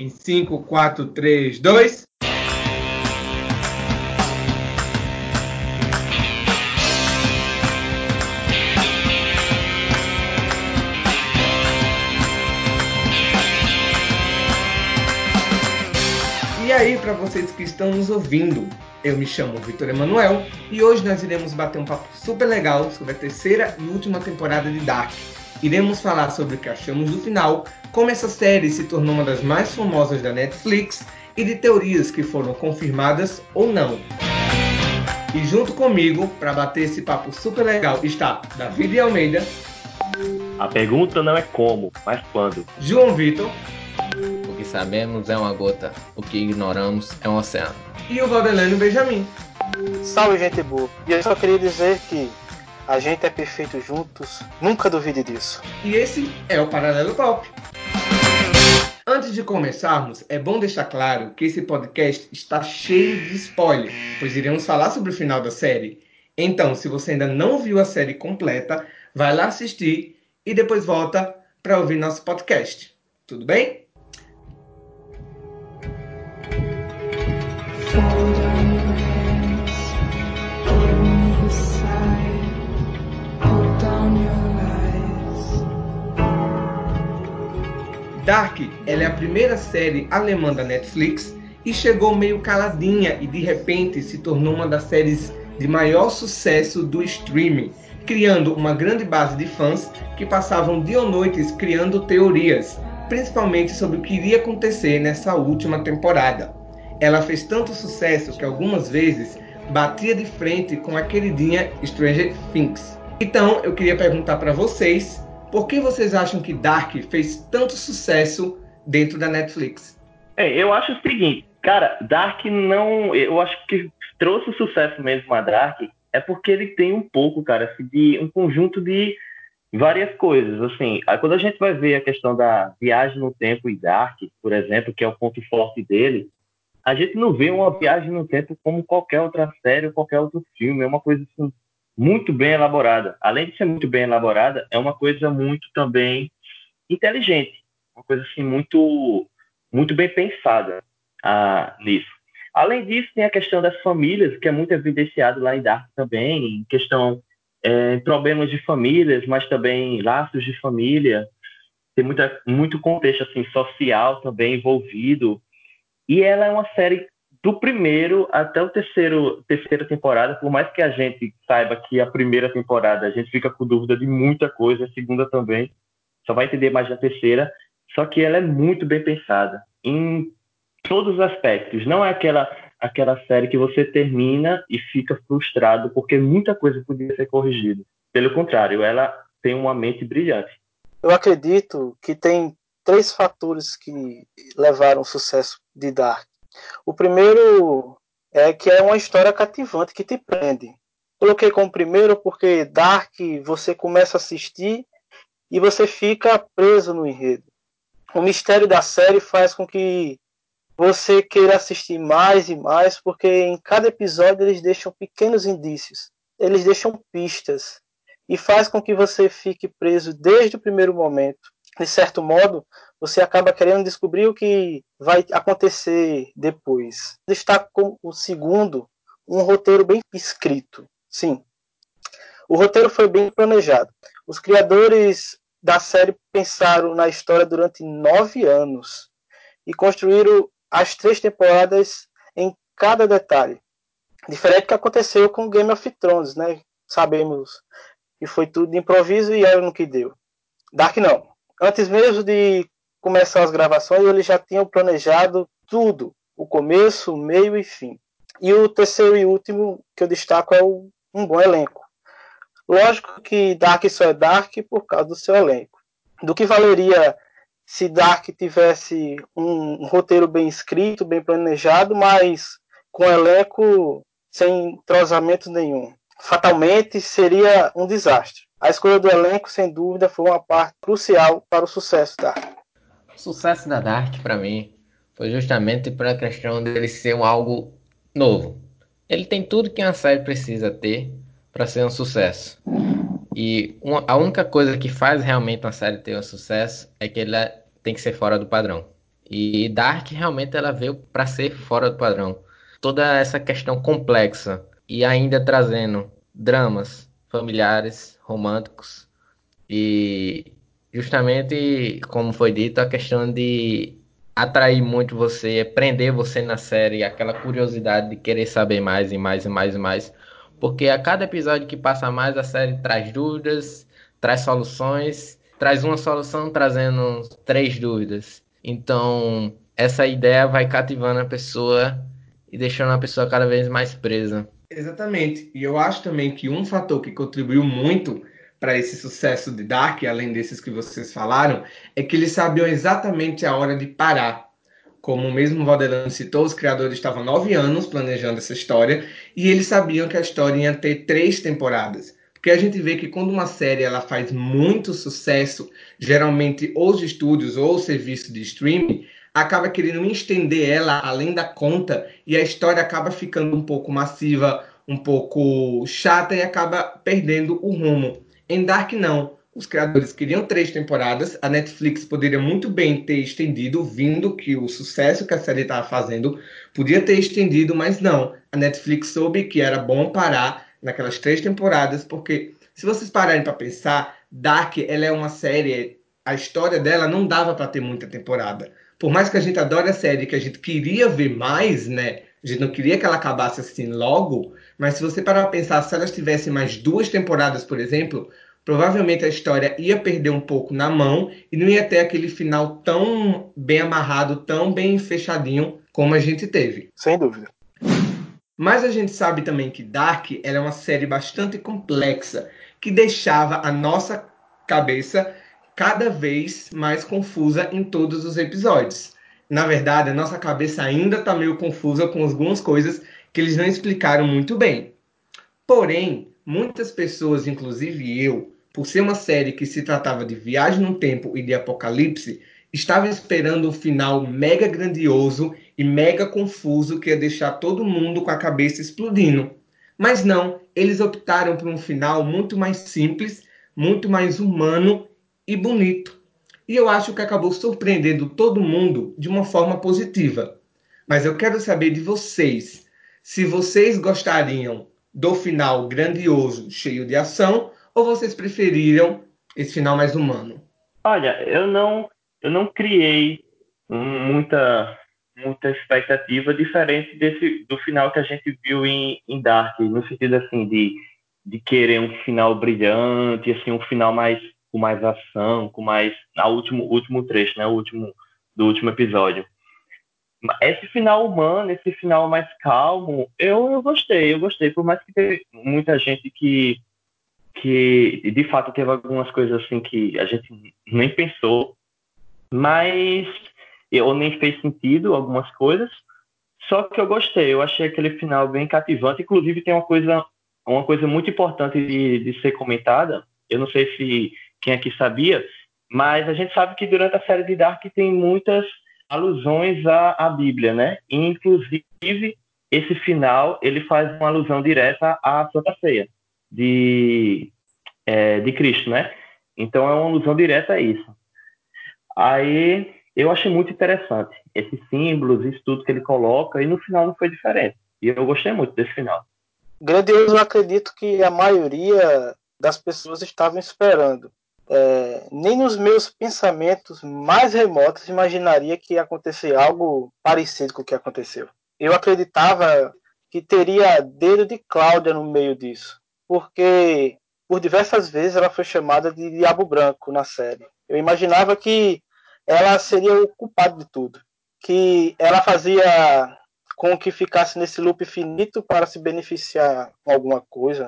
Em 5, 4, 3, 2. E aí, para vocês que estão nos ouvindo, eu me chamo Vitor Emanuel e hoje nós iremos bater um papo super legal sobre a terceira e última temporada de Dark. Iremos falar sobre o que achamos do final, como essa série se tornou uma das mais famosas da Netflix e de teorias que foram confirmadas ou não. E junto comigo, para bater esse papo super legal, está David Almeida. A pergunta não é como, mas quando. João Vitor. O que sabemos é uma gota, o que ignoramos é um oceano. E o Valdelano Benjamin. Salve, gente boa. E eu só queria dizer que a gente é perfeito juntos, nunca duvide disso. E esse é o Paralelo Pop. Antes de começarmos, é bom deixar claro que esse podcast está cheio de spoiler, pois iremos falar sobre o final da série. Então, se você ainda não viu a série completa, vai lá assistir e depois volta para ouvir nosso podcast. Tudo bem? Dark ela é a primeira série alemã da Netflix e chegou meio caladinha e de repente se tornou uma das séries de maior sucesso do streaming, criando uma grande base de fãs que passavam dia ou noites criando teorias, principalmente sobre o que iria acontecer nessa última temporada. Ela fez tanto sucesso que algumas vezes batia de frente com a queridinha Stranger Things. Então eu queria perguntar para vocês por que vocês acham que Dark fez tanto sucesso dentro da Netflix? É, eu acho o seguinte, cara, Dark não. Eu acho que trouxe sucesso mesmo a Dark é porque ele tem um pouco, cara, assim, de um conjunto de várias coisas. Assim, quando a gente vai ver a questão da viagem no tempo e Dark, por exemplo, que é o ponto forte dele, a gente não vê uma viagem no tempo como qualquer outra série ou qualquer outro filme. É uma coisa assim, muito bem elaborada. Além de ser muito bem elaborada, é uma coisa muito também inteligente, uma coisa assim muito muito bem pensada ah, nisso. Além disso, tem a questão das famílias, que é muito evidenciado lá em Dark também, em questão é, problemas de famílias, mas também laços de família. Tem muita, muito contexto assim social também envolvido. E ela é uma série do primeiro até o terceiro terceira temporada, por mais que a gente saiba que a primeira temporada a gente fica com dúvida de muita coisa, a segunda também, só vai entender mais na terceira, só que ela é muito bem pensada em todos os aspectos, não é aquela aquela série que você termina e fica frustrado porque muita coisa podia ser corrigida. Pelo contrário, ela tem uma mente brilhante. Eu acredito que tem três fatores que levaram ao sucesso de Dark. O primeiro é que é uma história cativante que te prende. Coloquei como primeiro porque Dark você começa a assistir e você fica preso no enredo. O mistério da série faz com que você queira assistir mais e mais, porque em cada episódio eles deixam pequenos indícios, eles deixam pistas e faz com que você fique preso desde o primeiro momento. De certo modo, você acaba querendo descobrir o que vai acontecer depois. Destaco como o segundo, um roteiro bem escrito. Sim, o roteiro foi bem planejado. Os criadores da série pensaram na história durante nove anos e construíram as três temporadas em cada detalhe. Diferente do que aconteceu com Game of Thrones, né? Sabemos que foi tudo de improviso e era no que deu. Dark não. Antes mesmo de começar as gravações, eles já tinham planejado tudo, o começo, o meio e fim. E o terceiro e último que eu destaco é o, um bom elenco. Lógico que Dark só é Dark por causa do seu elenco. Do que valeria se Dark tivesse um, um roteiro bem escrito, bem planejado, mas com elenco sem entrosamento nenhum? Fatalmente seria um desastre. A escolha do elenco, sem dúvida, foi uma parte crucial para o sucesso da sucesso da Dark, para mim, foi justamente pela questão dele ser um algo novo. Ele tem tudo que uma série precisa ter para ser um sucesso. E uma, a única coisa que faz realmente uma série ter um sucesso é que ela tem que ser fora do padrão. E Dark realmente ela veio para ser fora do padrão. Toda essa questão complexa e ainda trazendo dramas familiares, românticos e justamente como foi dito a questão de atrair muito você, prender você na série, aquela curiosidade de querer saber mais e mais e mais e mais, porque a cada episódio que passa mais a série traz dúvidas, traz soluções, traz uma solução trazendo três dúvidas. Então, essa ideia vai cativando a pessoa e deixando a pessoa cada vez mais presa. Exatamente. E eu acho também que um fator que contribuiu muito para esse sucesso de Dark, além desses que vocês falaram, é que eles sabiam exatamente a hora de parar. Como o mesmo Valdelano citou, os criadores estavam nove anos planejando essa história e eles sabiam que a história ia ter três temporadas. Porque a gente vê que quando uma série ela faz muito sucesso, geralmente os estúdios ou o serviço de streaming acaba querendo estender ela além da conta e a história acaba ficando um pouco massiva, um pouco chata e acaba perdendo o rumo. Em Dark não. Os criadores queriam três temporadas, a Netflix poderia muito bem ter estendido, vindo que o sucesso que a série estava fazendo podia ter estendido, mas não. A Netflix soube que era bom parar naquelas três temporadas, porque se vocês pararem para pensar, Dark ela é uma série, a história dela não dava para ter muita temporada. Por mais que a gente adore a série, que a gente queria ver mais, né? A gente não queria que ela acabasse assim logo, mas se você parar para pensar, se elas tivessem mais duas temporadas, por exemplo, provavelmente a história ia perder um pouco na mão e não ia ter aquele final tão bem amarrado, tão bem fechadinho como a gente teve. Sem dúvida. Mas a gente sabe também que Dark é uma série bastante complexa, que deixava a nossa cabeça cada vez mais confusa em todos os episódios. Na verdade, a nossa cabeça ainda está meio confusa com algumas coisas que eles não explicaram muito bem. Porém, muitas pessoas, inclusive eu, por ser uma série que se tratava de viagem no tempo e de apocalipse, estava esperando um final mega grandioso e mega confuso que ia deixar todo mundo com a cabeça explodindo. Mas não, eles optaram por um final muito mais simples, muito mais humano e bonito. E eu acho que acabou surpreendendo todo mundo de uma forma positiva. Mas eu quero saber de vocês, se vocês gostariam do final grandioso, cheio de ação, ou vocês preferiram esse final mais humano? Olha, eu não, eu não criei muita, muita expectativa diferente desse do final que a gente viu em, em Dark, no sentido assim de, de querer um final brilhante, assim um final mais com mais ação, com mais a último último trecho, né, o último do último episódio. Esse final humano, esse final mais calmo, eu, eu gostei, eu gostei, por mais que tenha muita gente que que de fato teve algumas coisas assim que a gente nem pensou, mas ou nem fez sentido algumas coisas. Só que eu gostei, eu achei aquele final bem cativante. Inclusive tem uma coisa, uma coisa muito importante de, de ser comentada. Eu não sei se quem aqui sabia, mas a gente sabe que durante a série de Dark tem muitas alusões à, à Bíblia, né? inclusive esse final ele faz uma alusão direta à Santa Ceia de, é, de Cristo, né? Então é uma alusão direta a isso. Aí eu achei muito interessante esses símbolos, isso tudo que ele coloca, e no final não foi diferente. E eu gostei muito desse final. Grandioso, eu acredito que a maioria das pessoas estavam esperando. É, nem nos meus pensamentos mais remotos imaginaria que ia acontecer algo parecido com o que aconteceu. Eu acreditava que teria dedo de Cláudia no meio disso porque por diversas vezes ela foi chamada de Diabo Branco na série. Eu imaginava que ela seria o culpado de tudo, que ela fazia com que ficasse nesse loop finito para se beneficiar com alguma coisa,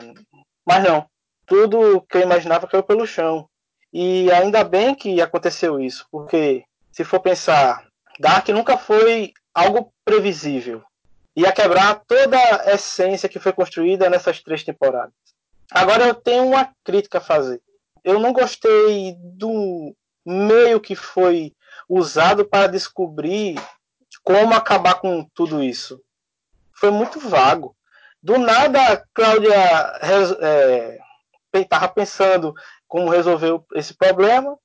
mas não. Tudo que eu imaginava caiu pelo chão. E ainda bem que aconteceu isso, porque se for pensar, Dark nunca foi algo previsível. Ia quebrar toda a essência que foi construída nessas três temporadas. Agora eu tenho uma crítica a fazer. Eu não gostei do meio que foi usado para descobrir como acabar com tudo isso. Foi muito vago. Do nada, Cláudia estava é, pensando como resolver esse problema.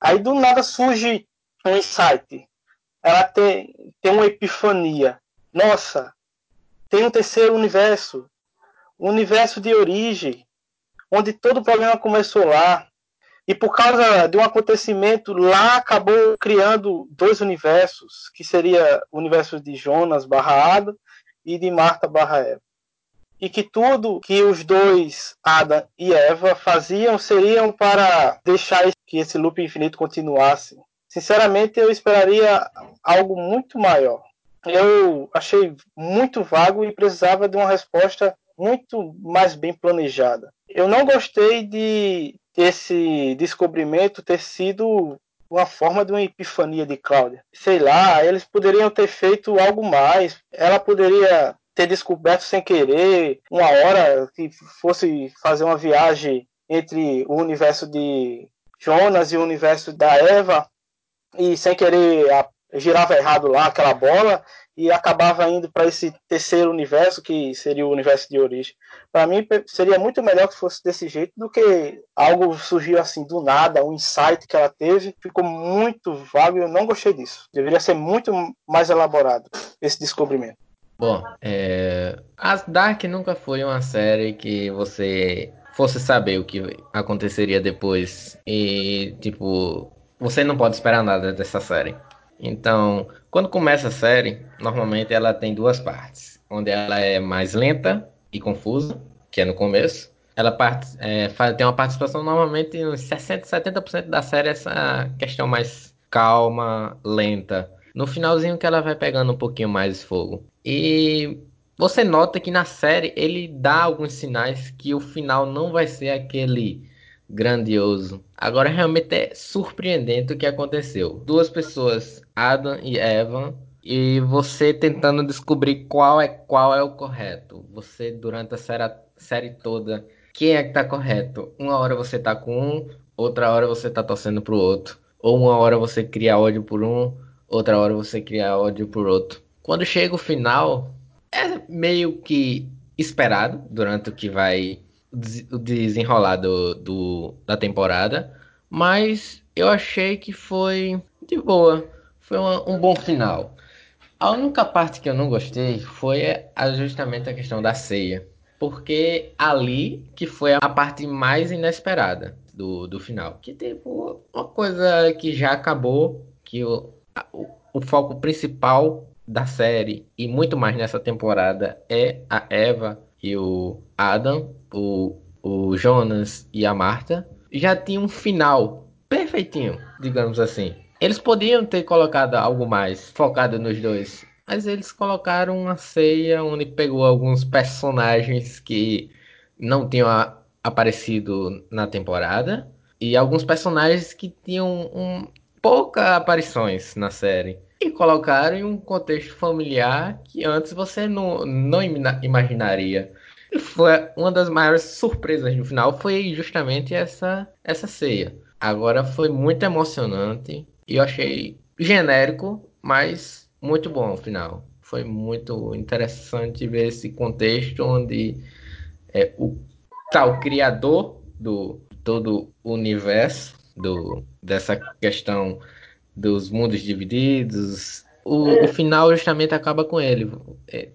Aí do nada surge um insight. ela tem, tem uma epifania. Nossa, tem um terceiro universo, um universo de origem, onde todo o problema começou lá. E por causa de um acontecimento lá, acabou criando dois universos, que seria o universo de Jonas barra Ada e de Marta barra Eva. E que tudo que os dois, Adam e Eva, faziam seriam para deixar que esse loop infinito continuasse. Sinceramente, eu esperaria algo muito maior. Eu achei muito vago e precisava de uma resposta muito mais bem planejada. Eu não gostei de esse descobrimento ter sido uma forma de uma epifania de Cláudia. Sei lá, eles poderiam ter feito algo mais. Ela poderia ter descoberto sem querer uma hora que fosse fazer uma viagem entre o universo de Jonas e o universo da Eva e sem querer girava errado lá aquela bola e acabava indo para esse terceiro universo que seria o universo de origem. Para mim seria muito melhor que fosse desse jeito do que algo surgiu assim do nada, um insight que ela teve, ficou muito vago e eu não gostei disso. Deveria ser muito mais elaborado esse descobrimento. Bom, é... As Dark nunca foi uma série que você fosse saber o que aconteceria depois e tipo você não pode esperar nada dessa série. Então, quando começa a série, normalmente ela tem duas partes, onde ela é mais lenta e confusa, que é no começo. Ela part, é, tem uma participação normalmente uns 60, 70% da série essa questão mais calma, lenta. No finalzinho que ela vai pegando um pouquinho mais fogo. E você nota que na série ele dá alguns sinais que o final não vai ser aquele grandioso. Agora realmente é surpreendente o que aconteceu. Duas pessoas, Adam e Evan, e você tentando descobrir qual é qual é o correto. Você durante a série, série toda, quem é que tá correto? Uma hora você tá com um, outra hora você tá torcendo pro outro. Ou uma hora você cria ódio por um, outra hora você cria ódio por outro. Quando chega o final, é meio que esperado durante o que vai o desenrolar do, do, da temporada, mas eu achei que foi de boa, foi uma, um bom final. A única parte que eu não gostei foi a, justamente a questão da ceia, porque ali que foi a parte mais inesperada do, do final, que tipo uma coisa que já acabou, que o, o, o foco principal da série e muito mais nessa temporada é a Eva e o Adam, o, o Jonas e a Marta, já tinha um final perfeitinho, digamos assim. Eles podiam ter colocado algo mais focado nos dois, mas eles colocaram uma ceia onde pegou alguns personagens que não tinham a, aparecido na temporada e alguns personagens que tinham um, poucas aparições na série e colocaram em um contexto familiar que antes você não, não imaginaria. E foi uma das maiores surpresas no final foi justamente essa essa ceia. Agora foi muito emocionante e eu achei genérico, mas muito bom o final. Foi muito interessante ver esse contexto onde é, o tal criador do todo o universo do, dessa questão dos mundos divididos. O, o final justamente acaba com ele. É,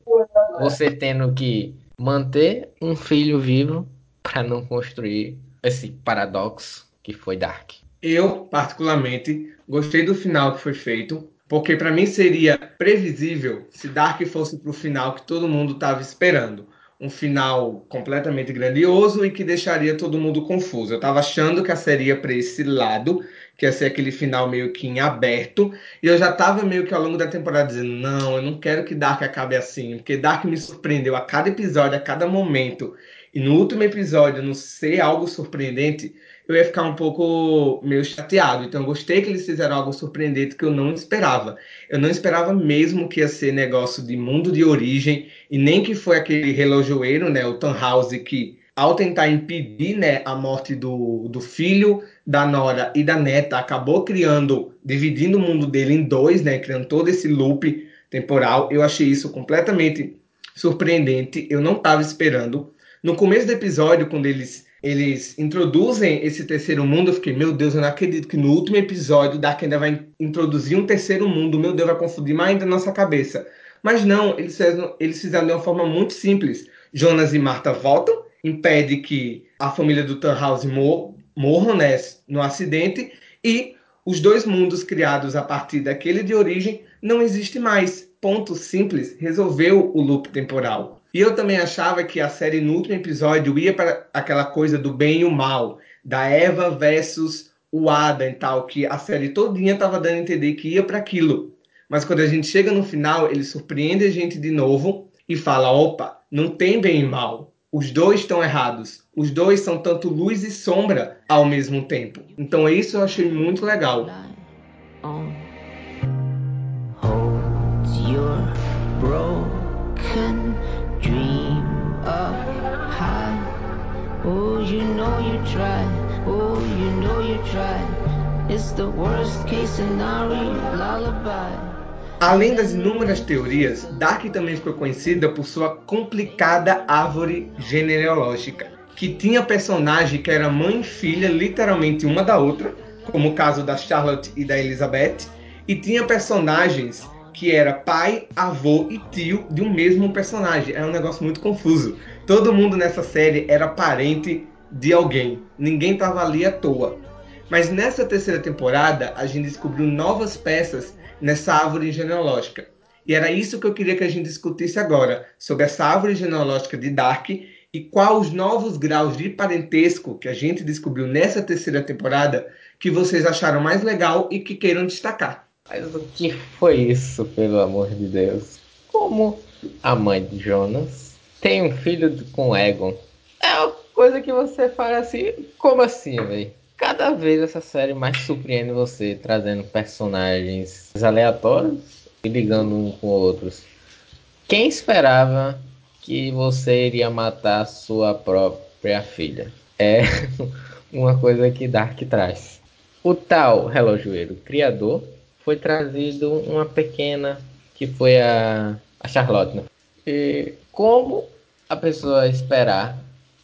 você tendo que manter um filho vivo para não construir esse paradoxo que foi Dark. Eu, particularmente, gostei do final que foi feito, porque para mim seria previsível se Dark fosse para o final que todo mundo estava esperando. Um final completamente grandioso e que deixaria todo mundo confuso. Eu estava achando que a série ia para esse lado que ia ser aquele final meio que em aberto. E eu já tava meio que ao longo da temporada dizendo: não, eu não quero que Dark acabe assim, porque Dark me surpreendeu a cada episódio, a cada momento. E no último episódio, não ser algo surpreendente, eu ia ficar um pouco meio chateado. Então, eu gostei que eles fizeram algo surpreendente que eu não esperava. Eu não esperava mesmo que ia ser negócio de mundo de origem, e nem que foi aquele relojoeiro, né, o Tannhauser, que ao tentar impedir né, a morte do, do filho, da nora e da neta, acabou criando, dividindo o mundo dele em dois, né, criando todo esse loop temporal. Eu achei isso completamente surpreendente. Eu não estava esperando. No começo do episódio, quando eles eles introduzem esse terceiro mundo, eu fiquei, meu Deus, eu não acredito que no último episódio Dark ainda vai introduzir um terceiro mundo, meu Deus, vai confundir mais ainda a nossa cabeça. Mas não, eles fizeram, eles fizeram de uma forma muito simples. Jonas e Marta voltam, impede que a família do Tannhaus mor morram né, no acidente e os dois mundos criados a partir daquele de origem não existem mais. Ponto simples, resolveu o loop temporal. E eu também achava que a série no último episódio ia para aquela coisa do bem e o mal, da Eva versus o Adam e tal, que a série todinha estava dando a entender que ia para aquilo. Mas quando a gente chega no final, ele surpreende a gente de novo e fala: opa, não tem bem e mal. Os dois estão errados. Os dois são tanto luz e sombra ao mesmo tempo. Então isso eu achei muito legal. It's the worst case scenario lullaby. Além das inúmeras teorias, Dark também ficou conhecida por sua complicada árvore genealógica, que tinha personagem que era mãe e filha literalmente uma da outra, como o caso da Charlotte e da Elizabeth, e tinha personagens que era pai, avô e tio de um mesmo personagem. É um negócio muito confuso. Todo mundo nessa série era parente de alguém. Ninguém estava ali à toa. Mas nessa terceira temporada, a gente descobriu novas peças nessa árvore genealógica. E era isso que eu queria que a gente discutisse agora, sobre essa árvore genealógica de Dark e quais os novos graus de parentesco que a gente descobriu nessa terceira temporada que vocês acharam mais legal e que queiram destacar. Mas o que foi isso, pelo amor de Deus? Como a mãe de Jonas tem um filho com Egon? É uma coisa que você fala assim, como assim, velho? Cada vez essa série mais surpreende você, trazendo personagens aleatórios e ligando um com outros. Quem esperava que você iria matar sua própria filha? É uma coisa que Dark traz. O tal relojoeiro criador foi trazido uma pequena, que foi a, a Charlotte. Né? E como a pessoa esperar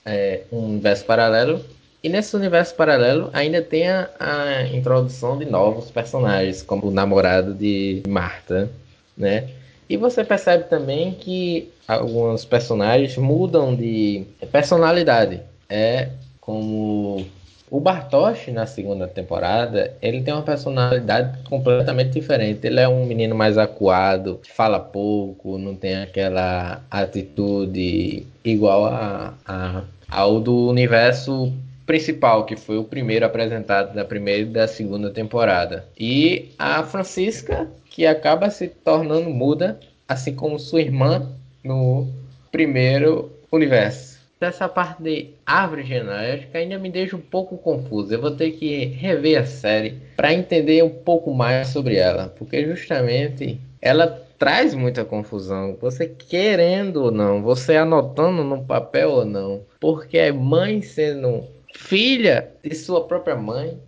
é, um universo paralelo, e nesse universo paralelo ainda tem a, a, introdução de novos personagens, como o namorado de Marta, né? E você percebe também que alguns personagens mudam de personalidade. É como o Bartosz, na segunda temporada, ele tem uma personalidade completamente diferente. Ele é um menino mais acuado, fala pouco, não tem aquela atitude igual a, a, ao do universo principal, que foi o primeiro apresentado da primeira e da segunda temporada. E a Francisca, que acaba se tornando muda, assim como sua irmã no primeiro universo dessa parte de árvore genealógica ainda me deixa um pouco confuso. Eu vou ter que rever a série para entender um pouco mais sobre ela, porque justamente ela traz muita confusão. Você querendo ou não, você anotando no papel ou não, porque é mãe sendo filha de sua própria mãe,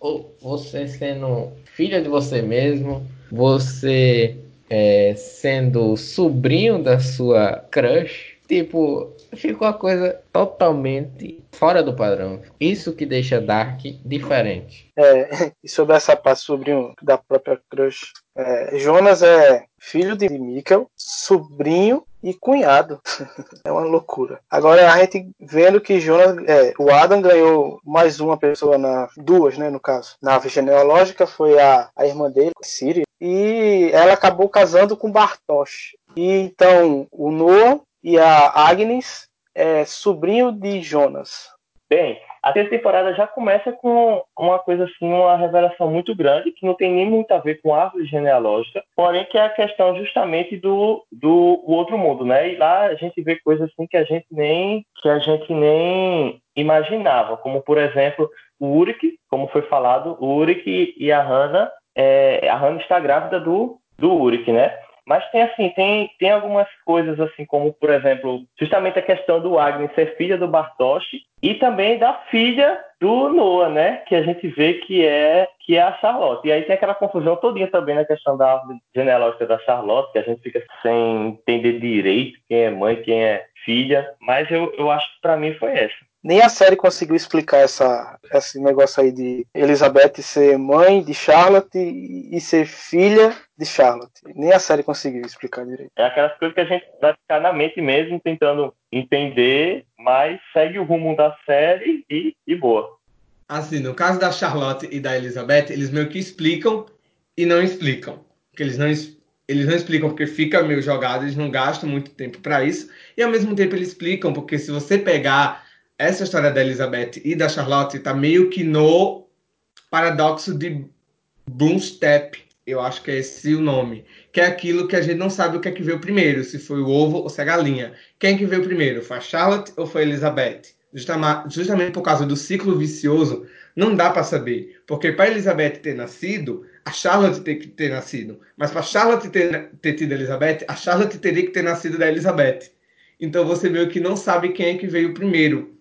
ou você sendo filha de você mesmo, você é, sendo sobrinho da sua crush Tipo, ficou a coisa totalmente fora do padrão. Isso que deixa Dark diferente. É, e sobre essa parte sobrinho da própria Crush. É, Jonas é filho de Mikkel, sobrinho e cunhado. é uma loucura. Agora a gente vendo que Jonas, é, o Adam ganhou mais uma pessoa na duas, né, no caso. Na árvore genealógica foi a, a irmã dele, Siri, e ela acabou casando com Bartosz. E então o Noah e a Agnes é sobrinho de Jonas. Bem, a terceira temporada já começa com uma coisa assim, uma revelação muito grande, que não tem nem muito a ver com árvore genealógica, porém que é a questão justamente do, do outro mundo, né? E lá a gente vê coisas assim que a gente nem que a gente nem imaginava, como por exemplo o Uric, como foi falado, o Uric e a Hannah, é, a Hannah está grávida do do Uric, né? Mas tem assim, tem, tem algumas coisas assim, como por exemplo, justamente a questão do Agnes ser filha do Bartosz e também da filha do Noah, né? Que a gente vê que é que é a Charlotte. E aí tem aquela confusão todinha também na questão da genealógica da Charlotte, que a gente fica sem entender direito quem é mãe, quem é filha. Mas eu, eu acho que para mim foi essa. Nem a série conseguiu explicar essa, esse negócio aí de Elizabeth ser mãe de Charlotte e, ser filha de Charlotte. Nem a série conseguiu explicar direito. É aquelas coisas que a gente vai ficar na mente mesmo, tentando entender, mas segue o rumo da série e, e boa. Assim, no caso da Charlotte e da Elizabeth, eles meio que explicam e não explicam. Porque eles não, eles não explicam porque fica meio jogado, eles não gastam muito tempo para isso. E ao mesmo tempo eles explicam, porque se você pegar essa história da Elizabeth e da Charlotte, tá meio que no paradoxo de Boomstep, eu acho que é esse o nome, que é aquilo que a gente não sabe o que é que veio primeiro, se foi o ovo ou se é a galinha. Quem é que veio primeiro? Foi a Charlotte ou foi a Elizabeth? Justamente por causa do ciclo vicioso, não dá para saber. Porque para Elizabeth ter nascido, a Charlotte tem que ter nascido. Mas para Charlotte ter, ter tido a Elizabeth, a Charlotte teria que ter nascido da Elizabeth. Então você meio que não sabe quem é que veio primeiro.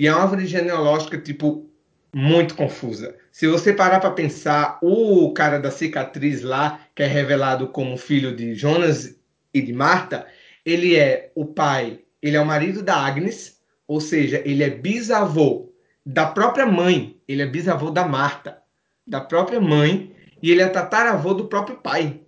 E é uma árvore genealógica, tipo, muito confusa. Se você parar para pensar, o cara da cicatriz lá, que é revelado como filho de Jonas e de Marta, ele é o pai, ele é o marido da Agnes, ou seja, ele é bisavô da própria mãe, ele é bisavô da Marta, da própria mãe, e ele é tataravô do próprio pai.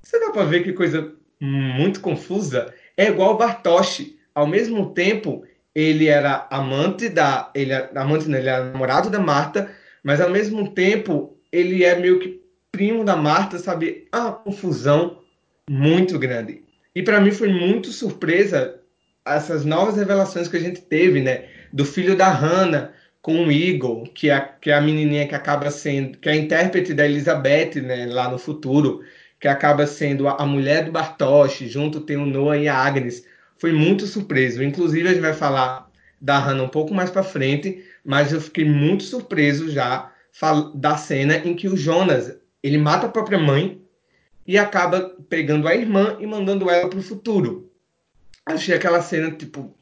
Você dá para ver que coisa muito confusa? É igual Bartoshi. Ao mesmo tempo, ele era amante da. Ele era, amante, não, ele era namorado da Marta, mas ao mesmo tempo ele é meio que primo da Marta, sabe? É uma confusão muito grande. E para mim foi muito surpresa essas novas revelações que a gente teve, né? Do filho da Hannah com o Eagle, que é, que é a menininha que acaba sendo, que é a intérprete da Elizabeth, né? Lá no futuro, que acaba sendo a, a mulher do Bartosz, junto tem o Noah e a Agnes foi muito surpreso. Inclusive, a gente vai falar da Hannah um pouco mais para frente, mas eu fiquei muito surpreso já da cena em que o Jonas ele mata a própria mãe e acaba pegando a irmã e mandando ela para o futuro. Achei aquela cena tipo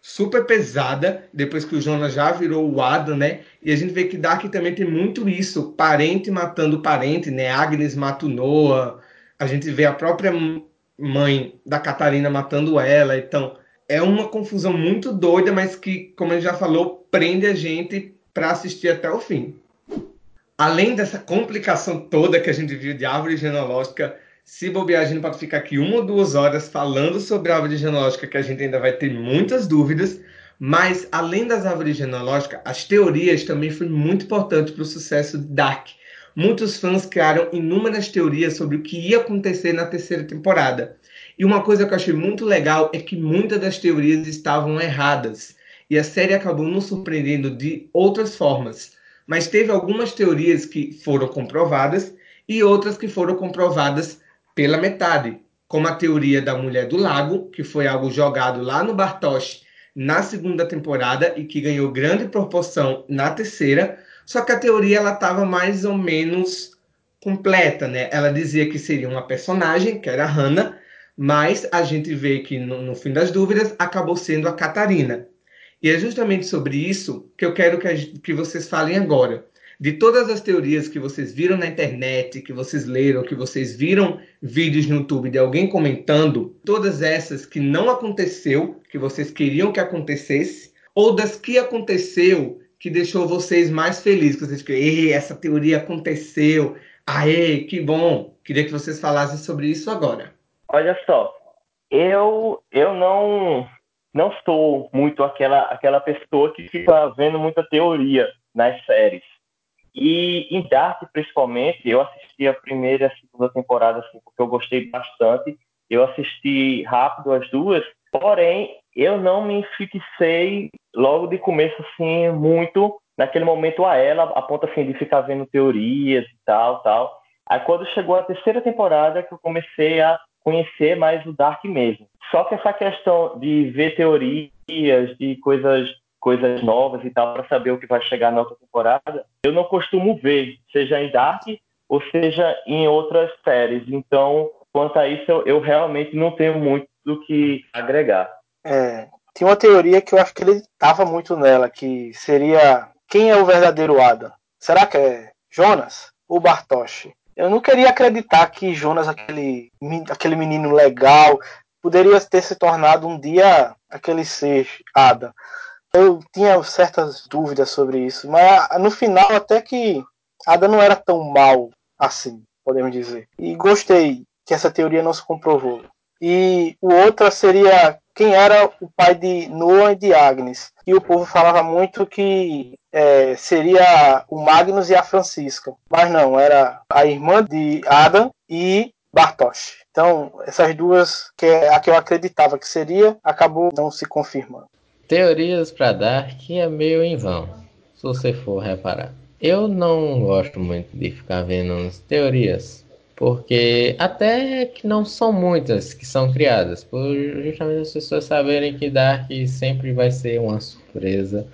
super pesada depois que o Jonas já virou o Adam, né? E a gente vê que Dark também tem muito isso, parente matando parente, né? Agnes mata o Noah. A gente vê a própria mãe da Catarina matando ela. Então, é uma confusão muito doida, mas que, como ele já falou, prende a gente para assistir até o fim. Além dessa complicação toda que a gente viu de árvore genealógica, se bobear, a gente pode ficar aqui uma ou duas horas falando sobre a árvore genealógica, que a gente ainda vai ter muitas dúvidas. Mas, além das árvores genealógicas, as teorias também foram muito importantes para o sucesso de Dark muitos fãs criaram inúmeras teorias sobre o que ia acontecer na terceira temporada. E uma coisa que eu achei muito legal é que muitas das teorias estavam erradas. E a série acabou nos surpreendendo de outras formas. Mas teve algumas teorias que foram comprovadas e outras que foram comprovadas pela metade. Como a teoria da mulher do lago, que foi algo jogado lá no Bartosz na segunda temporada e que ganhou grande proporção na terceira, só que a teoria ela estava mais ou menos completa, né? Ela dizia que seria uma personagem, que era a Hannah, mas a gente vê que no, no fim das dúvidas acabou sendo a Catarina. E é justamente sobre isso que eu quero que, a, que vocês falem agora. De todas as teorias que vocês viram na internet, que vocês leram, que vocês viram vídeos no YouTube de alguém comentando, todas essas que não aconteceu, que vocês queriam que acontecesse, ou das que aconteceu que deixou vocês mais felizes? Que vocês ficam, essa teoria aconteceu. Aê, que bom. Queria que vocês falassem sobre isso agora. Olha só, eu eu não não sou muito aquela aquela pessoa que fica vendo muita teoria nas séries. E em Dark, principalmente, eu assisti a primeira e a segunda temporada assim, porque eu gostei bastante. Eu assisti rápido as duas, porém eu não me fixei logo de começo assim muito naquele momento a ela, a ponto assim de ficar vendo teorias e tal, tal. Aí quando chegou a terceira temporada que eu comecei a conhecer mais o Dark mesmo. Só que essa questão de ver teorias, de coisas coisas novas e tal para saber o que vai chegar na outra temporada, eu não costumo ver, seja em Dark ou seja em outras séries. Então, quanto a isso, eu, eu realmente não tenho muito do que agregar. É, tinha uma teoria que eu acho que ele estava muito nela, que seria quem é o verdadeiro Adam? Será que é Jonas ou Bartosz? Eu não queria acreditar que Jonas, aquele, aquele menino legal, poderia ter se tornado um dia aquele ser Adam. Eu tinha certas dúvidas sobre isso, mas no final até que Ada não era tão mal assim, podemos dizer. E gostei que essa teoria não se comprovou. E o outra seria quem era o pai de Noah e de Agnes. E o povo falava muito que é, seria o Magnus e a Francisca. Mas não, era a irmã de Adam e Bartosz. Então, essas duas, que é a que eu acreditava que seria, acabou não se confirmando. Teorias para Dark é meio em vão, se você for reparar. Eu não gosto muito de ficar vendo teorias, porque até que não são muitas que são criadas, por justamente as pessoas saberem que Dark sempre vai ser uma surpresa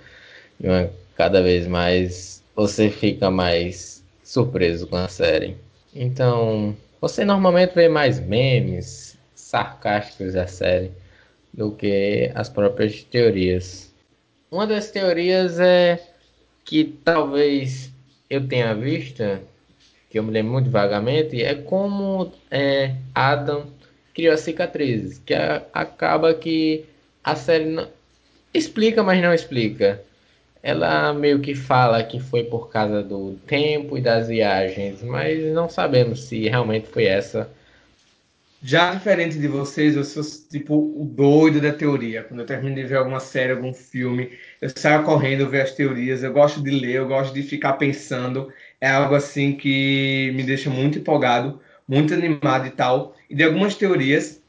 e uma, cada vez mais você fica mais surpreso com a série. Então, você normalmente vê mais memes sarcásticos da série do que as próprias teorias. Uma das teorias é que talvez eu tenha visto, que eu me lembro muito vagamente, é como é, Adam criou as cicatrizes, que a, acaba que a série não, explica, mas não explica. Ela meio que fala que foi por causa do tempo e das viagens, mas não sabemos se realmente foi essa. Já diferente de vocês, eu sou tipo o doido da teoria. Quando eu termino de ver alguma série, algum filme, eu saio correndo ver as teorias. Eu gosto de ler, eu gosto de ficar pensando. É algo assim que me deixa muito empolgado, muito animado e tal. E de algumas teorias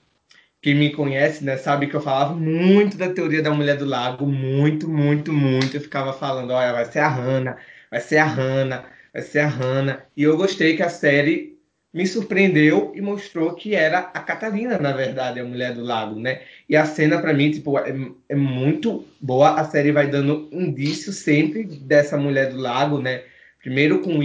quem me conhece, né, sabe que eu falava muito da teoria da mulher do lago, muito, muito, muito. Eu ficava falando, olha, vai ser a Hannah, vai ser a Hannah, vai ser a Hannah. E eu gostei que a série me surpreendeu e mostrou que era a Catarina, na verdade, a mulher do lago, né? E a cena para mim, tipo, é, é, muito boa. A série vai dando indício sempre dessa mulher do lago, né? Primeiro com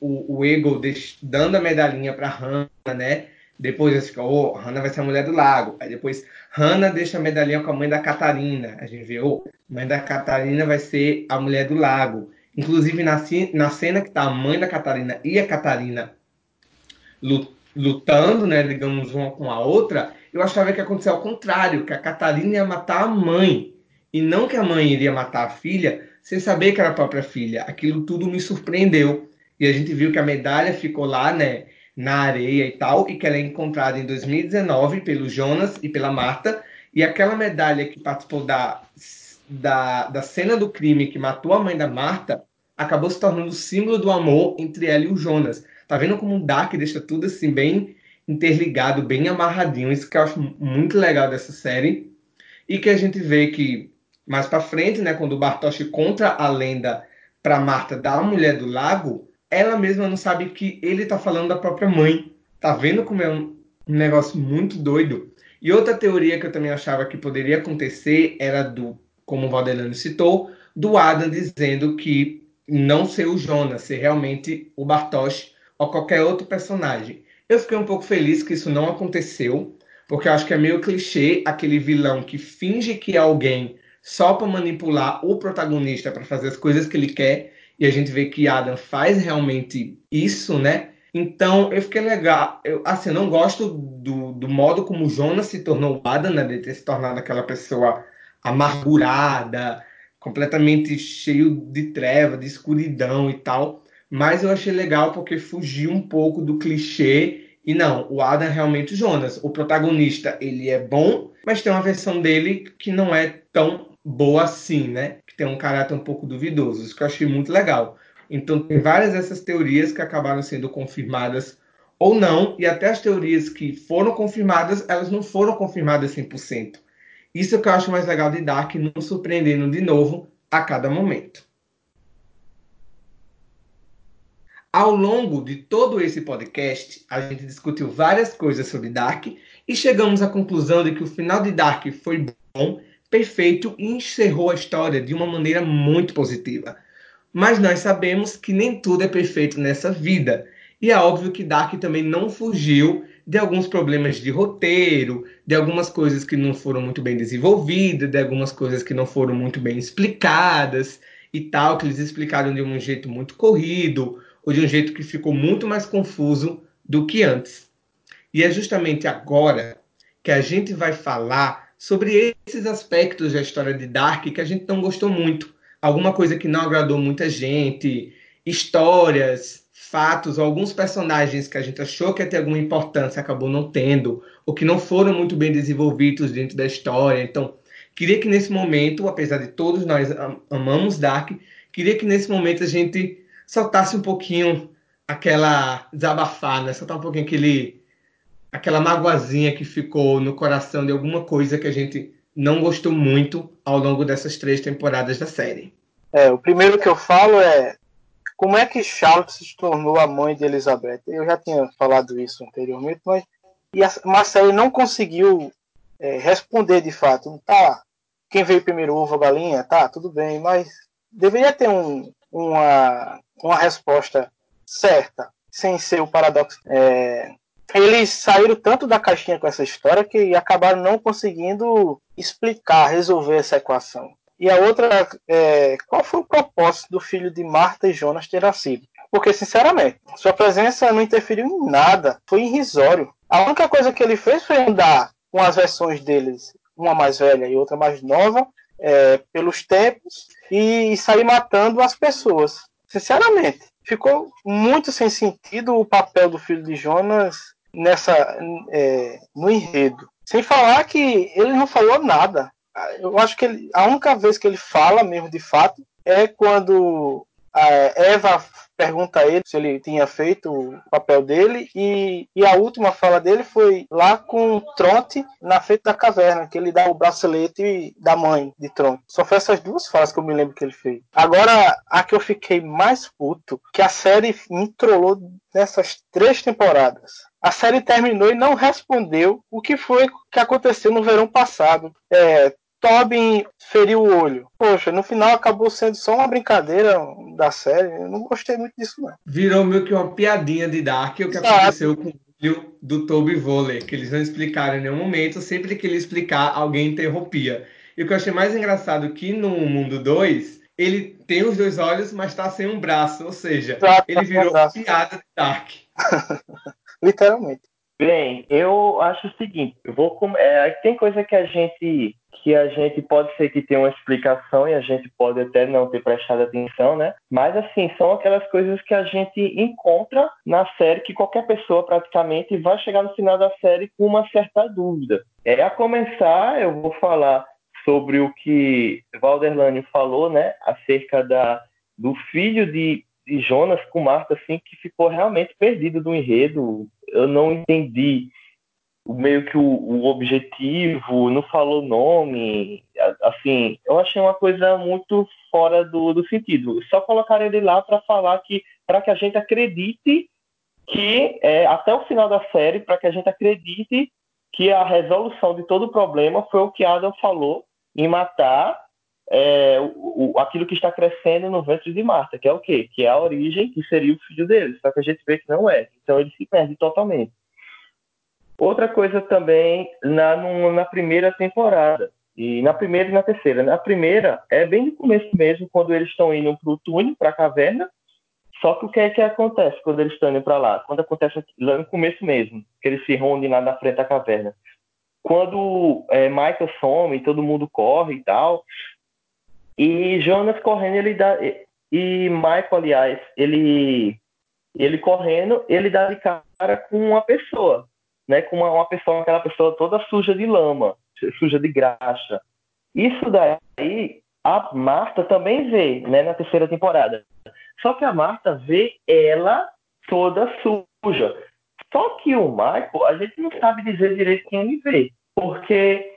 o, o, Ego dando a medalhinha para Hannah, né? Depois eles ficam, oh, Hannah vai ser a mulher do lago. Aí depois Hannah deixa a medalhinha com a mãe da Catarina. A gente vê, oh, mãe da Catarina vai ser a mulher do lago. Inclusive na, na cena que tá a mãe da Catarina e a Catarina lutando, né, digamos, uma com a outra, eu achava que ia acontecer ao contrário, que a Catarina ia matar a mãe. E não que a mãe iria matar a filha, sem saber que era a própria filha. Aquilo tudo me surpreendeu. E a gente viu que a medalha ficou lá, né? na areia e tal, e que ela é encontrada em 2019 pelo Jonas e pela Marta, e aquela medalha que participou da, da, da cena do crime que matou a mãe da Marta acabou se tornando o símbolo do amor entre ela e o Jonas. Tá vendo como o Dark deixa tudo assim bem interligado, bem amarradinho, isso que eu acho muito legal dessa série. E que a gente vê que mais para frente, né, quando o Bartosz contra a lenda para Marta da mulher do lago, ela mesma não sabe que ele está falando da própria mãe. Tá vendo como é um, um negócio muito doido? E outra teoria que eu também achava que poderia acontecer era do, como o Valdelano citou, do Adam dizendo que não ser o Jonas, ser realmente o Bartosz ou qualquer outro personagem. Eu fiquei um pouco feliz que isso não aconteceu, porque eu acho que é meio clichê aquele vilão que finge que é alguém só para manipular o protagonista para fazer as coisas que ele quer e a gente vê que Adam faz realmente isso, né? Então, eu fiquei legal. Eu, assim, eu não gosto do, do modo como Jonas se tornou Adam, né? De ter se tornado aquela pessoa amargurada, completamente cheio de treva, de escuridão e tal. Mas eu achei legal porque fugiu um pouco do clichê. E não, o Adam é realmente o Jonas. O protagonista, ele é bom, mas tem uma versão dele que não é tão boa assim, né? Que tem um caráter um pouco duvidoso. Isso que eu achei muito legal. Então, tem várias dessas teorias que acabaram sendo confirmadas ou não, e até as teorias que foram confirmadas, elas não foram confirmadas 100%. Isso é o que eu acho mais legal de Dark, nos surpreendendo de novo a cada momento. Ao longo de todo esse podcast, a gente discutiu várias coisas sobre Dark e chegamos à conclusão de que o final de Dark foi bom perfeito e encerrou a história de uma maneira muito positiva. Mas nós sabemos que nem tudo é perfeito nessa vida. E é óbvio que Dark também não fugiu de alguns problemas de roteiro, de algumas coisas que não foram muito bem desenvolvidas, de algumas coisas que não foram muito bem explicadas e tal, que eles explicaram de um jeito muito corrido, ou de um jeito que ficou muito mais confuso do que antes. E é justamente agora que a gente vai falar sobre esses aspectos da história de Dark que a gente não gostou muito. Alguma coisa que não agradou muita gente, histórias, fatos, alguns personagens que a gente achou que ia ter alguma importância acabou não tendo, ou que não foram muito bem desenvolvidos dentro da história. Então, queria que nesse momento, apesar de todos nós amamos Dark, queria que nesse momento a gente soltasse um pouquinho aquela desabafada, né? soltar um pouquinho aquele aquela magoazinha que ficou no coração de alguma coisa que a gente não gostou muito ao longo dessas três temporadas da série. É, o primeiro que eu falo é como é que Charlotte se tornou a mãe de Elizabeth. Eu já tinha falado isso anteriormente, mas e a Marcelo não conseguiu é, responder de fato. Tá, quem veio primeiro, ovo ou galinha? Tá, tudo bem, mas deveria ter um, uma, uma resposta certa, sem ser o paradoxo. É, eles saíram tanto da caixinha com essa história que acabaram não conseguindo explicar, resolver essa equação. E a outra, é, qual foi o propósito do filho de Marta e Jonas ter nascido? Porque, sinceramente, sua presença não interferiu em nada, foi irrisório. A única coisa que ele fez foi andar com as versões deles, uma mais velha e outra mais nova, é, pelos tempos e sair matando as pessoas. Sinceramente, ficou muito sem sentido o papel do filho de Jonas nessa é, no enredo. Sem falar que ele não falou nada. Eu acho que ele, a única vez que ele fala mesmo de fato é quando a Eva pergunta a ele se ele tinha feito o papel dele e, e a última fala dele foi lá com Tronte na frente da caverna, que ele dá o bracelete da mãe de Tronte. Só foi essas duas falas que eu me lembro que ele fez. Agora, a que eu fiquei mais puto, que a série me trollou nessas três temporadas. A série terminou e não respondeu o que foi que aconteceu no verão passado. É, Tobin feriu o olho. Poxa, no final acabou sendo só uma brincadeira da série. Eu não gostei muito disso, não. Virou meio que uma piadinha de Dark o que Exato. aconteceu com o olho do Toby Voller, que eles não explicaram em nenhum momento. Sempre que ele explicar, alguém interrompia. E o que eu achei mais engraçado é que no mundo 2, ele tem os dois olhos, mas está sem um braço. Ou seja, Exato, ele virou uma piada de Dark. Literalmente. Bem, eu acho o seguinte, vou é, tem coisa que a gente que a gente pode ser que tenha uma explicação e a gente pode até não ter prestado atenção, né? Mas assim, são aquelas coisas que a gente encontra na série que qualquer pessoa praticamente vai chegar no final da série com uma certa dúvida. É a começar, eu vou falar sobre o que Valderlânio falou, né, acerca da do filho de, de Jonas com Marta, assim, que ficou realmente perdido do enredo. Eu não entendi meio que o, o, objetivo, não falou nome, assim, eu achei uma coisa muito fora do, do sentido. Só colocaram ele lá para falar que, para que a gente acredite que, é, até o final da série, para que a gente acredite que a resolução de todo o problema foi o que Adam falou em matar é, o, aquilo que está crescendo no ventre de Marta, que é o quê? Que é a origem, que seria o filho dele. Só que a gente vê que não é. Então ele se perde totalmente. Outra coisa também na, na primeira temporada, e na primeira e na terceira. Na primeira é bem no começo mesmo, quando eles estão indo para o túnel, para a caverna. Só que o que é que acontece quando eles estão indo para lá? Quando acontece lá no começo mesmo, que eles se reúnem lá na frente da caverna. Quando é, Michael some, todo mundo corre e tal, e Jonas correndo, ele dá. E Michael, aliás, ele, ele correndo, ele dá de cara com uma pessoa né, com uma, uma pessoa, aquela pessoa toda suja de lama, suja de graxa. Isso daí a Marta também vê, né, na terceira temporada. Só que a Marta vê ela toda suja. Só que o Michael, a gente não sabe dizer direito quem ele vê, porque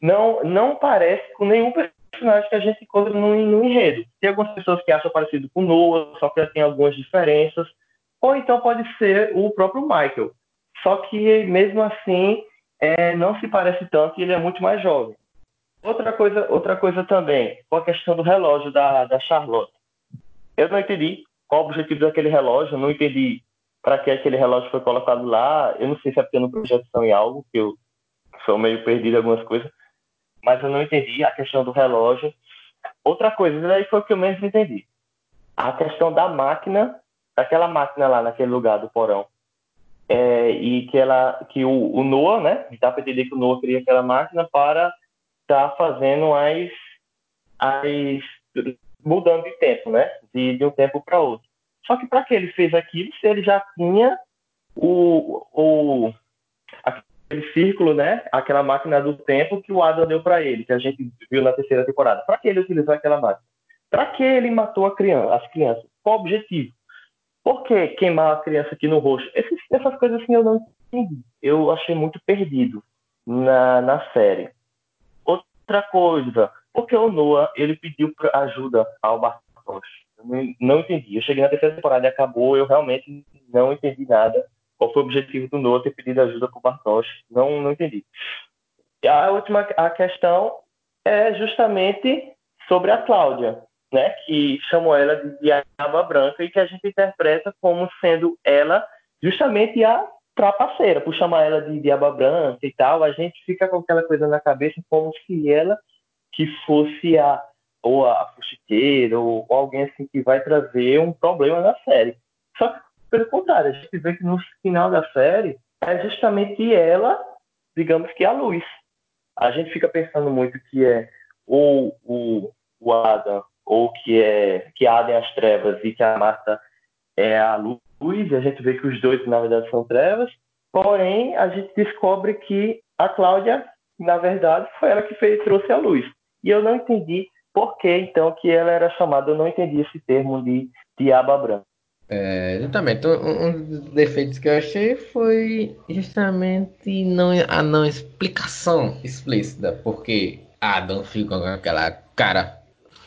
não não parece com nenhum que a gente encontra no, no enredo. Tem algumas pessoas que acham parecido com Noah, só que tem algumas diferenças. Ou então pode ser o próprio Michael. Só que mesmo assim é, não se parece tanto e ele é muito mais jovem. Outra coisa, outra coisa também, com a questão do relógio da, da Charlotte. Eu não entendi qual o objetivo daquele relógio, não entendi para que aquele relógio foi colocado lá. Eu não sei se é porque não prestei atenção em algo, que eu sou meio perdido em algumas coisas, mas eu não entendi a questão do relógio. Outra coisa, daí foi o que eu menos entendi. A questão da máquina, daquela máquina lá naquele lugar do porão é, e que ela que o, o Noah, né, dá para entender que o Noah cria aquela máquina para tá fazendo as, as mudando de tempo, né? De, de um tempo para outro. Só que para que ele fez aquilo, se ele já tinha o, o aquele círculo, né? Aquela máquina do tempo que o Adam deu para ele, que a gente viu na terceira temporada. Para que ele utilizou aquela máquina? Para que ele matou criança, as crianças? Qual o objetivo? Por que queimar a criança aqui no rosto? Essas, essas coisas assim eu não entendi. Eu achei muito perdido na, na série. Outra coisa, porque o Noah ele pediu ajuda ao Bartosz? Não entendi. Eu cheguei na terceira temporada e acabou, eu realmente não entendi nada qual foi o objetivo do Noah ter pedido ajuda para o Bartosz. Não, não entendi. E a última a questão é justamente sobre a Cláudia, né, que chamou ela de Diaba Branca e que a gente interpreta como sendo ela justamente a trapaceira, por chamar ela de Diaba Branca e tal, a gente fica com aquela coisa na cabeça como se ela que fosse a ou a fuxiqueira ou, alguém assim que vai trazer um problema na série. Só que pelo contrário, a gente vê que no final da série é justamente ela, digamos que a luz. A gente fica pensando muito que é ou o, o Adam, ou que é que Adam é as trevas e que a Marta é a luz, e a gente vê que os dois, na verdade, são trevas. Porém, a gente descobre que a Cláudia, na verdade, foi ela que fez, trouxe a luz. E eu não entendi por que, então, que ela era chamada, eu não entendi esse termo de diaba branca. É, exatamente. Um, um, dos defeitos que eu achei foi justamente não, a não explicação explícita, porque Adam fica com aquela cara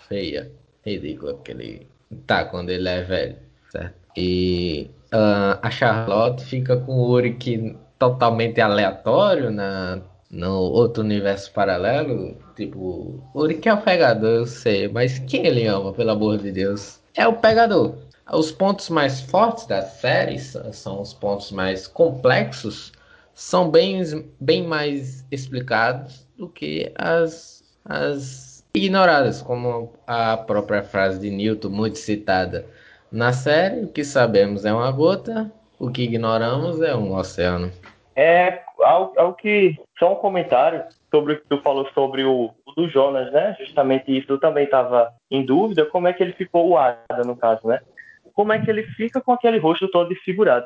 feia, ridícula que ele tá quando ele é velho, certo? E uh, a Charlotte fica com o Uric totalmente aleatório na, no outro universo paralelo. Tipo, Uric é o pegador, eu sei, mas quem ele ama, pelo amor de Deus? É o pegador. Os pontos mais fortes da série são os pontos mais complexos, são bem, bem mais explicados do que as, as ignoradas, como a própria frase de Newton, muito citada na série. O que sabemos é uma gota, o que ignoramos é um oceano. É algo, que só um comentário sobre o que tu falou sobre o, o do Jonas, né? Justamente isso, eu também estava em dúvida como é que ele ficou o Ada no caso, né? Como é que ele fica com aquele rosto todo desfigurado.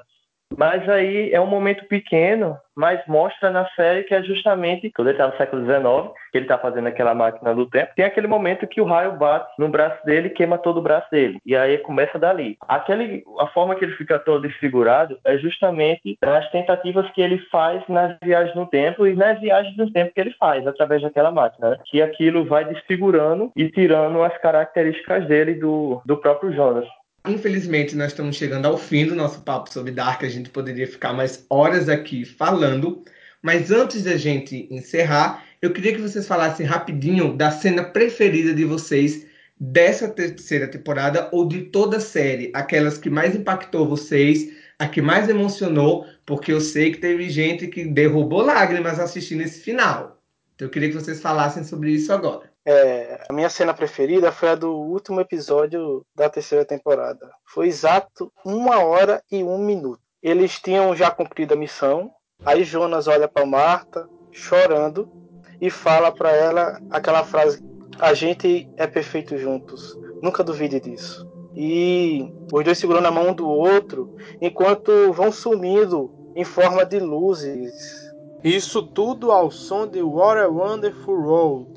Mas aí é um momento pequeno, mas mostra na série que é justamente quando ele está no século XIX, que ele está fazendo aquela máquina do tempo, tem aquele momento que o raio bate no braço dele queima todo o braço dele. E aí começa dali. Aquele, a forma que ele fica todo desfigurado é justamente nas tentativas que ele faz nas viagens no tempo e nas viagens no tempo que ele faz através daquela máquina. Né? Que aquilo vai desfigurando e tirando as características dele do, do próprio Jonas. Infelizmente, nós estamos chegando ao fim do nosso papo sobre Dark. A gente poderia ficar mais horas aqui falando. Mas antes da gente encerrar, eu queria que vocês falassem rapidinho da cena preferida de vocês dessa terceira temporada ou de toda a série. Aquelas que mais impactou vocês, a que mais emocionou, porque eu sei que teve gente que derrubou lágrimas assistindo esse final. Então eu queria que vocês falassem sobre isso agora. É, a minha cena preferida foi a do último episódio da terceira temporada. Foi exato uma hora e um minuto. Eles tinham já cumprido a missão. Aí Jonas olha para Marta, chorando, e fala para ela aquela frase: A gente é perfeito juntos. Nunca duvide disso. E os dois segurando a mão do outro enquanto vão sumindo em forma de luzes. Isso tudo ao som de What a Wonderful World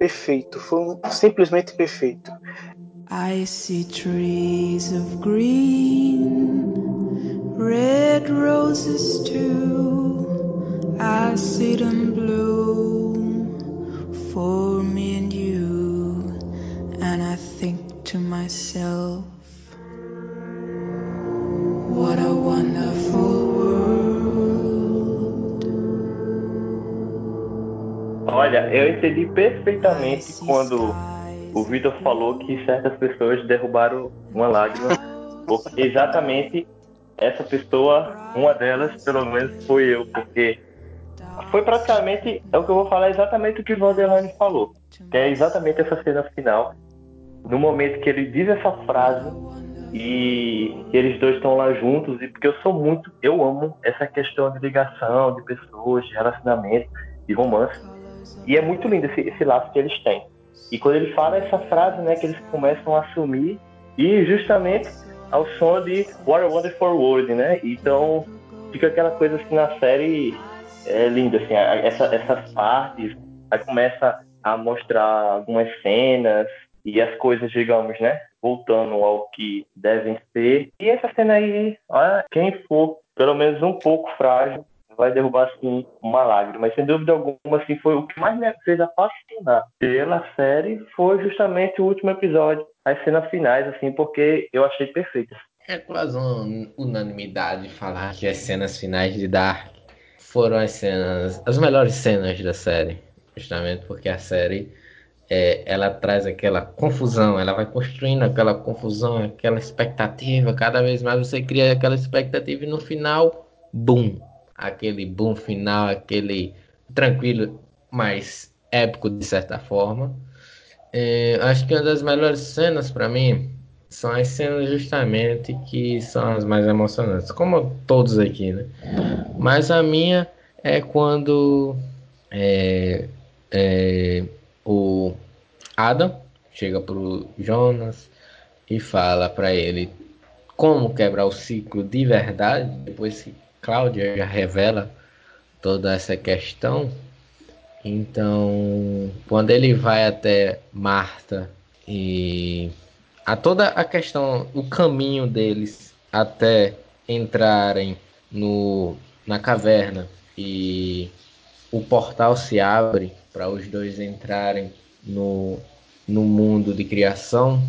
perfeito, foi um, simplesmente perfeito. I see trees of green, red roses too. I see them bloom for me and you, and I think to myself, what a wonderful Olha, eu entendi perfeitamente quando o Vitor falou que certas pessoas derrubaram uma lágrima, porque exatamente essa pessoa, uma delas, pelo menos, foi eu, porque foi praticamente, é o que eu vou falar, exatamente o que o Valderlane falou, que é exatamente essa cena final, no momento que ele diz essa frase e eles dois estão lá juntos, e porque eu sou muito, eu amo essa questão de ligação, de pessoas, de relacionamento, de romance, E é muito lindo esse, esse laço que eles têm. E quando ele fala essa frase, né, que eles começam a assumir, e justamente ao som de What a Wonderful World, né? Então fica aquela coisa assim na série é linda, assim, essa, essas partes, aí começa a mostrar algumas cenas e as coisas, digamos, né? Voltando ao que devem ser. E essa cena aí, olha, quem for pelo menos um pouco frágil, vai derrubar assim uma lágrima. Mas sem dúvida alguma, assim, foi o que mais me fez apaixonar pela série foi justamente o último episódio, as cenas finais, assim, porque eu achei perfeitas. É quase uma unanimidade falar que as cenas finais de Dark foram as cenas, as melhores cenas da série, justamente porque a série é, ela traz aquela confusão, ela vai construindo aquela confusão, aquela expectativa, cada vez mais você cria aquela expectativa e no final, boom, aquele boom final, aquele tranquilo, mas épico de certa forma. É, acho que uma das melhores cenas para mim são as cenas justamente que são as mais emocionantes, como todos aqui, né? Mas a minha é quando é, é, o Adam chega pro Jonas e fala para ele como quebrar o ciclo de verdade, depois que Cláudia já revela toda essa questão. Então, quando ele vai até Marta e a toda a questão, o caminho deles até entrarem no, na caverna e o portal se abre para os dois entrarem no, no mundo de criação,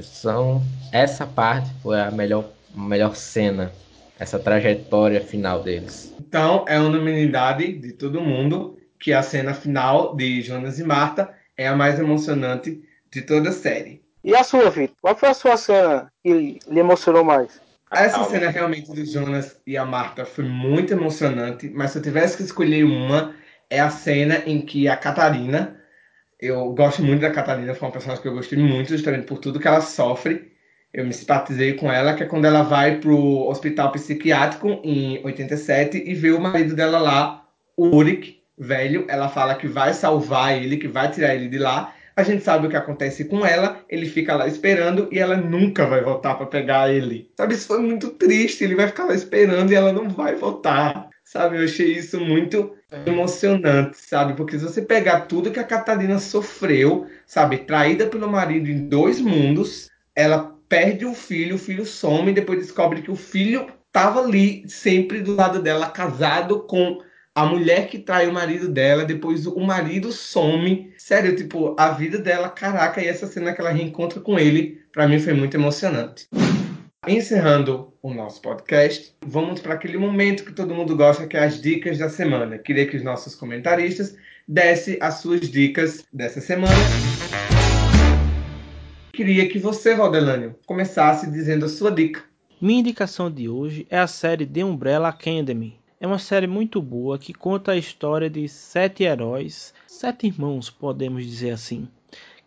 são essa parte foi a melhor, a melhor cena, essa trajetória final deles. Então, é unanimidade de todo mundo que a cena final de Jonas e Marta é a mais emocionante de toda a série. E a sua, Vitor? Qual foi a sua cena que lhe emocionou mais? Essa cena realmente do Jonas e a Marta foi muito emocionante, mas se eu tivesse que escolher uma, é a cena em que a Catarina, eu gosto muito da Catarina, foi uma personagem que eu gostei muito, justamente por tudo que ela sofre. Eu me simpatizei com ela, que é quando ela vai pro hospital psiquiátrico em 87 e vê o marido dela lá, o Ulrich, velho. Ela fala que vai salvar ele, que vai tirar ele de lá. A gente sabe o que acontece com ela, ele fica lá esperando e ela nunca vai voltar para pegar ele. Sabe, isso foi muito triste, ele vai ficar lá esperando e ela não vai voltar. Sabe, eu achei isso muito emocionante, sabe? Porque se você pegar tudo que a Catarina sofreu, sabe, traída pelo marido em dois mundos, ela perde o filho, o filho some e depois descobre que o filho estava ali sempre do lado dela, casado com a mulher que trai o marido dela, depois o marido some. Sério, tipo, a vida dela, caraca, e essa cena que ela reencontra com ele, para mim foi muito emocionante. Encerrando o nosso podcast, vamos para aquele momento que todo mundo gosta, que é as dicas da semana. Queria que os nossos comentaristas dessem as suas dicas dessa semana. Queria que você, Valdelânio, começasse dizendo a sua dica. Minha indicação de hoje é a série The Umbrella Academy. É uma série muito boa que conta a história de sete heróis, sete irmãos, podemos dizer assim,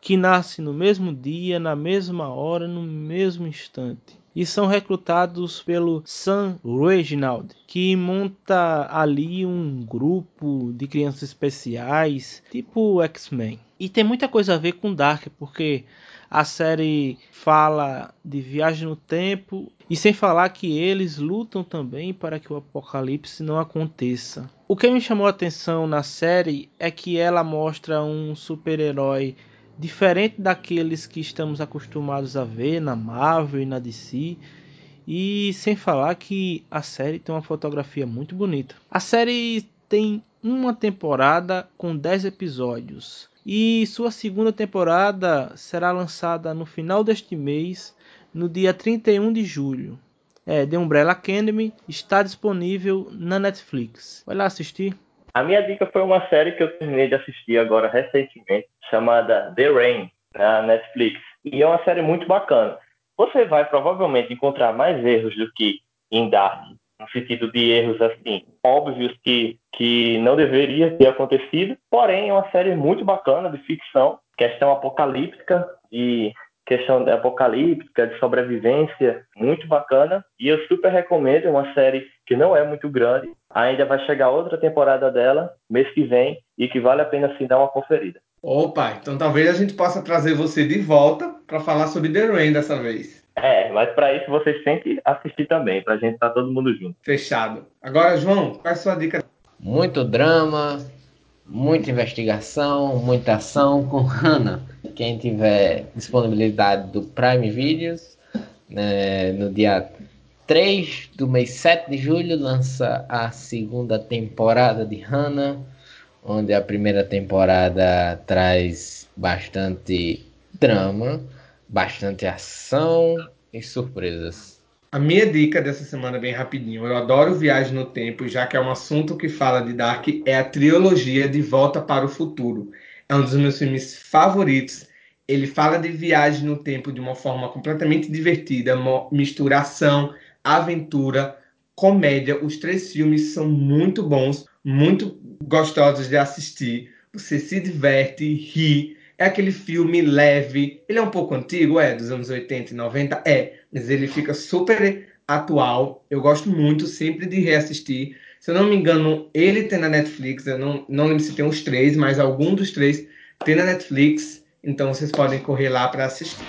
que nascem no mesmo dia, na mesma hora, no mesmo instante. E são recrutados pelo Sam Reginald, que monta ali um grupo de crianças especiais, tipo X-Men. E tem muita coisa a ver com Dark, porque a série fala de viagem no tempo e sem falar que eles lutam também para que o apocalipse não aconteça. O que me chamou a atenção na série é que ela mostra um super-herói diferente daqueles que estamos acostumados a ver na Marvel e na DC. E sem falar que a série tem uma fotografia muito bonita. A série tem uma temporada com 10 episódios e sua segunda temporada será lançada no final deste mês, no dia 31 de julho. É, The Umbrella Academy está disponível na Netflix. Vai lá assistir. A minha dica foi uma série que eu terminei de assistir agora recentemente, chamada The Rain, na Netflix. E é uma série muito bacana. Você vai provavelmente encontrar mais erros do que em Dark, no sentido de erros assim óbvios que, que não deveria ter acontecido, porém é uma série muito bacana de ficção, questão apocalíptica, de questão apocalíptica, de sobrevivência, muito bacana. E eu super recomendo, é uma série que não é muito grande. Ainda vai chegar outra temporada dela, mês que vem. e que vale a pena sim dar uma conferida. Opa, então talvez a gente possa trazer você de volta para falar sobre The Rain dessa vez. É, mas para isso vocês têm que assistir também, para a gente estar tá todo mundo junto. Fechado. Agora, João, qual é a sua dica? Muito drama, muita investigação, muita ação com Hannah. Quem tiver disponibilidade do Prime Videos, né, no dia 3 do mês 7 de julho, lança a segunda temporada de Hannah, onde a primeira temporada traz bastante drama, bastante ação e surpresas. A minha dica dessa semana, bem rapidinho, eu adoro Viagem no Tempo, já que é um assunto que fala de Dark, é a trilogia De Volta para o Futuro. É um dos meus filmes favoritos. Ele fala de viagem no tempo de uma forma completamente divertida, mistura ação, aventura, comédia. Os três filmes são muito bons, muito gostosos de assistir. Você se diverte, ri. É aquele filme leve. Ele é um pouco antigo, é, dos anos 80 e 90, é mas ele fica super atual. Eu gosto muito sempre de reassistir. Se eu não me engano, ele tem na Netflix. Eu não, não lembro se tem os três, mas algum dos três tem na Netflix. Então vocês podem correr lá para assistir.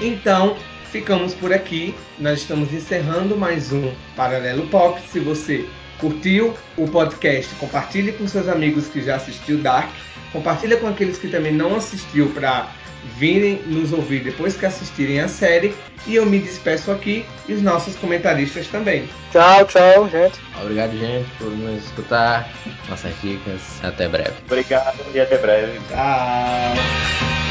Então, ficamos por aqui. Nós estamos encerrando mais um Paralelo Pop. Se você curtiu o podcast, compartilhe com seus amigos que já assistiu Dark. Compartilha com aqueles que também não assistiu para virem nos ouvir depois que assistirem a série. E eu me despeço aqui e os nossos comentaristas também. Tchau, tchau, gente. Obrigado, gente, por nos escutar. Nossas dicas. Até breve. Obrigado e até breve. Tchau.